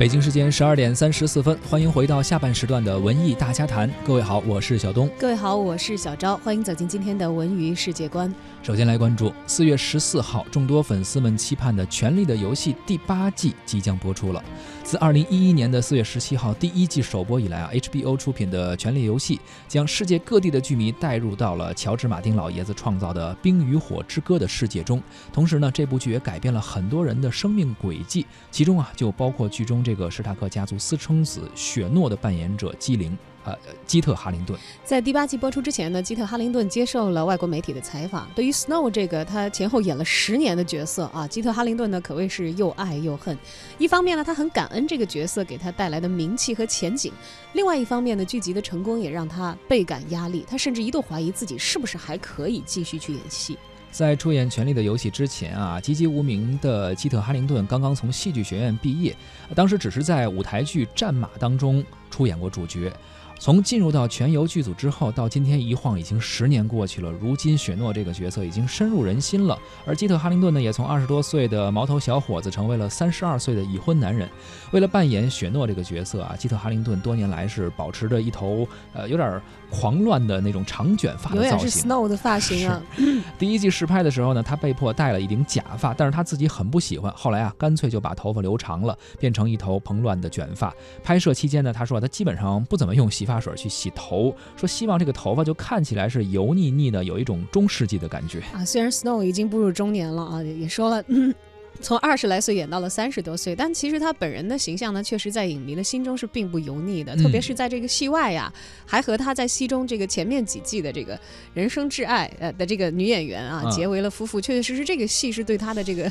北京时间十二点三十四分，欢迎回到下半时段的文艺大家谈。各位好，我是小东。各位好，我是小昭。欢迎走进今天的文娱世界观。首先来关注四月十四号，众多粉丝们期盼的《权力的游戏》第八季即将播出了。自二零一一年的四月十七号第一季首播以来啊，HBO 出品的《权力游戏》将世界各地的剧迷带入到了乔治·马丁老爷子创造的《冰与火之歌》的世界中。同时呢，这部剧也改变了很多人的生命轨迹，其中啊就包括剧中这这个史塔克家族私生子雪诺的扮演者基灵。呃，基特·哈林顿在第八季播出之前呢，基特·哈林顿接受了外国媒体的采访。对于 Snow 这个他前后演了十年的角色啊，基特·哈林顿呢可谓是又爱又恨。一方面呢，他很感恩这个角色给他带来的名气和前景；另外一方面呢，剧集的成功也让他倍感压力。他甚至一度怀疑自己是不是还可以继续去演戏。在出演《权力的游戏》之前啊，籍籍无名的基特·哈灵顿刚刚从戏剧学院毕业，当时只是在舞台剧《战马》当中出演过主角。从进入到全游剧组之后，到今天一晃已经十年过去了。如今雪诺这个角色已经深入人心了，而基特·哈灵顿呢，也从二十多岁的毛头小伙子成为了三十二岁的已婚男人。为了扮演雪诺这个角色啊，基特·哈灵顿多年来是保持着一头呃有点狂乱的那种长卷发的造型，是 Snow 的发型啊。第一季试拍的时候呢，他被迫戴了一顶假发，但是他自己很不喜欢。后来啊，干脆就把头发留长了，变成一头蓬乱的卷发。拍摄期间呢，他说他基本上不怎么用洗。发水去洗头，说希望这个头发就看起来是油腻腻的，有一种中世纪的感觉啊。虽然 Snow 已经步入中年了啊，也说了。从二十来岁演到了三十多岁，但其实他本人的形象呢，确实在影迷的心中是并不油腻的。特别是在这个戏外呀，还和他在戏中这个前面几季的这个人生挚爱呃的这个女演员啊结为了夫妇。确确实实，这个戏是对他的这个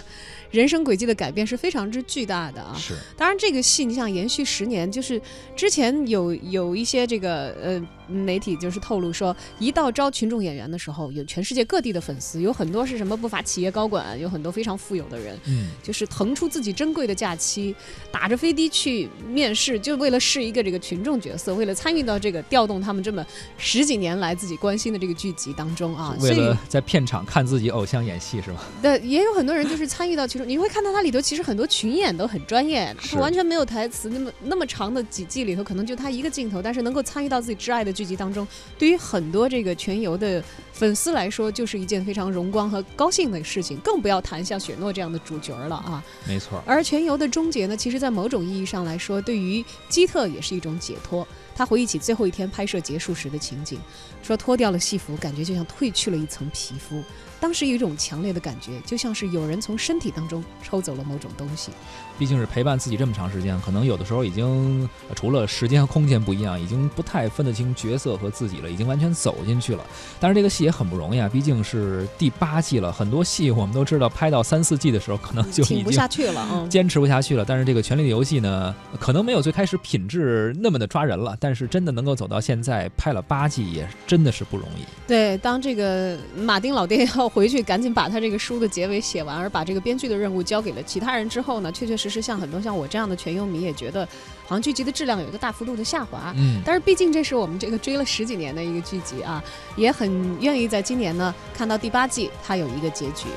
人生轨迹的改变是非常之巨大的啊。是。当然，这个戏你想延续十年，就是之前有有一些这个呃媒体就是透露说，一到招群众演员的时候，有全世界各地的粉丝，有很多是什么不乏企业高管，有很多非常富有的人。嗯就是腾出自己珍贵的假期，打着飞的去面试，就为了试一个这个群众角色，为了参与到这个调动他们这么十几年来自己关心的这个剧集当中啊。为了在片场看自己偶像演戏是吗？对，也有很多人就是参与到其中，你会看到它里头其实很多群演都很专业，他完全没有台词，那么那么长的几季里头可能就他一个镜头，但是能够参与到自己挚爱的剧集当中，对于很多这个全游的粉丝来说，就是一件非常荣光和高兴的事情，更不要谈像雪诺这样的主角了。啊，没错。而全游的终结呢，其实，在某种意义上来说，对于基特也是一种解脱。他回忆起最后一天拍摄结束时的情景，说脱掉了戏服，感觉就像褪去了一层皮肤。当时有一种强烈的感觉，就像是有人从身体当中抽走了某种东西。毕竟是陪伴自己这么长时间，可能有的时候已经除了时间和空间不一样，已经不太分得清角色和自己了，已经完全走进去了。但是这个戏也很不容易啊，毕竟是第八季了，很多戏我们都知道，拍到三四季的时候可能就已经不下去了，嗯坚持不下去了。但是这个《权力的游戏》呢，可能没有最开始品质那么的抓人了，但是真的能够走到现在，拍了八季也真的是不容易。对，当这个马丁老爹要回去赶紧把他这个书的结尾写完，而把这个编剧的任务交给了其他人之后呢，确确实。实像很多像我这样的全游迷也觉得，好像剧集的质量有一个大幅度的下滑。嗯，但是毕竟这是我们一个追了十几年的一个剧集啊，也很愿意在今年呢看到第八季它有一个结局。